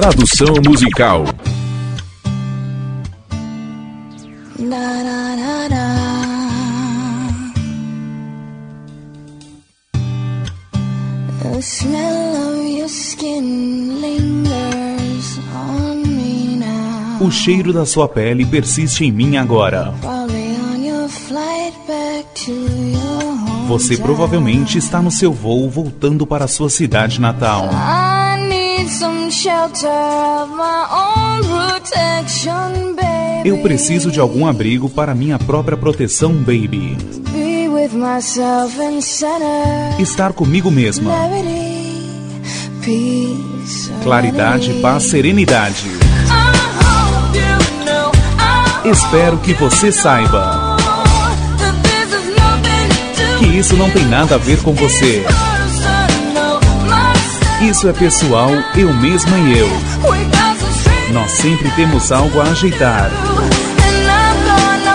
Tradução musical. The smell of your skin lingers on me now. O cheiro da sua pele persiste em mim agora. Você provavelmente está no seu voo voltando para a sua cidade natal. Eu preciso de algum abrigo para minha própria proteção, baby. Be with myself and center. Estar comigo mesma. Claridade, paz, serenidade. Espero que você saiba que isso não tem nada a ver com você. Isso é pessoal, eu mesma e eu. Nós sempre temos algo a ajeitar.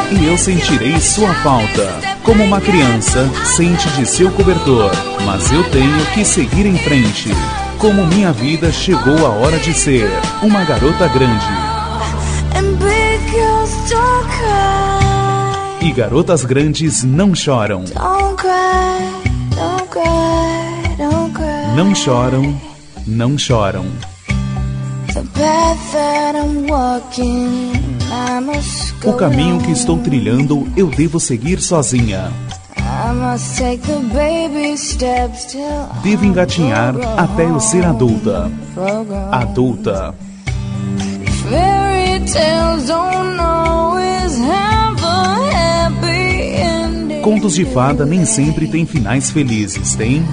E eu sentirei sua falta. Como uma criança sente de seu cobertor. Mas eu tenho que seguir em frente. Como minha vida chegou a hora de ser uma garota grande. E garotas grandes não choram. Don't cry, don't cry. Não choram, não choram. O caminho que estou trilhando eu devo seguir sozinha. Devo engatinhar até eu ser adulta. Adulta. Fairy tales don't always Contos de fada nem sempre têm finais felizes, tem?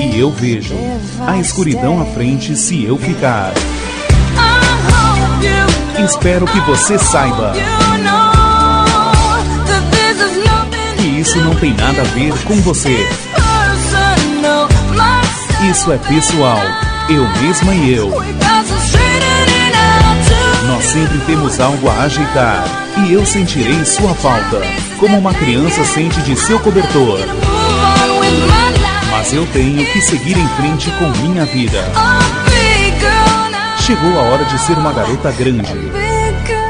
E eu vejo a escuridão à frente se eu ficar. Espero que você saiba que isso não tem nada a ver com você. Isso é pessoal, eu mesma e eu. Temos algo a ajeitar e eu sentirei sua falta, como uma criança sente de seu cobertor. Mas eu tenho que seguir em frente com minha vida. Chegou a hora de ser uma garota grande.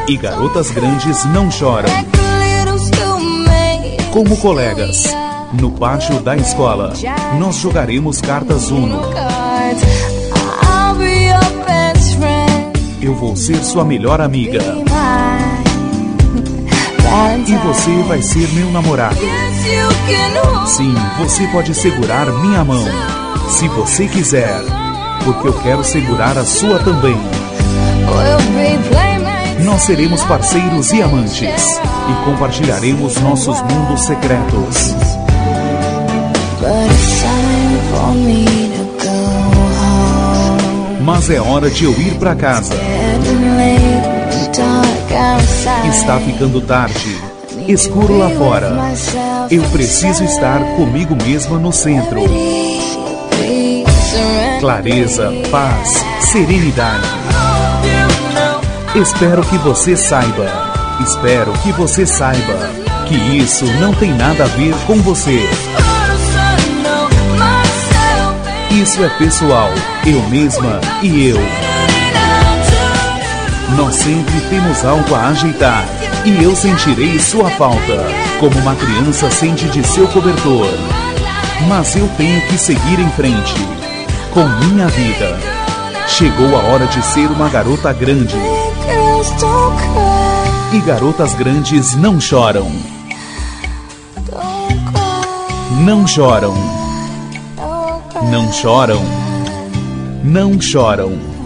E garotas grandes não choram. Como colegas, no pátio da escola, nós jogaremos cartas Uno. Eu vou ser sua melhor amiga. E você vai ser meu namorado. Sim, você pode segurar minha mão, se você quiser, porque eu quero segurar a sua também. Nós seremos parceiros e amantes e compartilharemos nossos mundos secretos. But it's time for me. Mas é hora de eu ir para casa. Está ficando tarde, escuro lá fora. Eu preciso estar comigo mesma no centro. Clareza, paz, serenidade. Espero que você saiba. Espero que você saiba que isso não tem nada a ver com você. Isso é pessoal, eu mesma e eu. Nós sempre temos algo a ajeitar e eu sentirei sua falta, como uma criança sente de seu cobertor. Mas eu tenho que seguir em frente com minha vida. Chegou a hora de ser uma garota grande e garotas grandes não choram. Não choram. Não choram, não choram.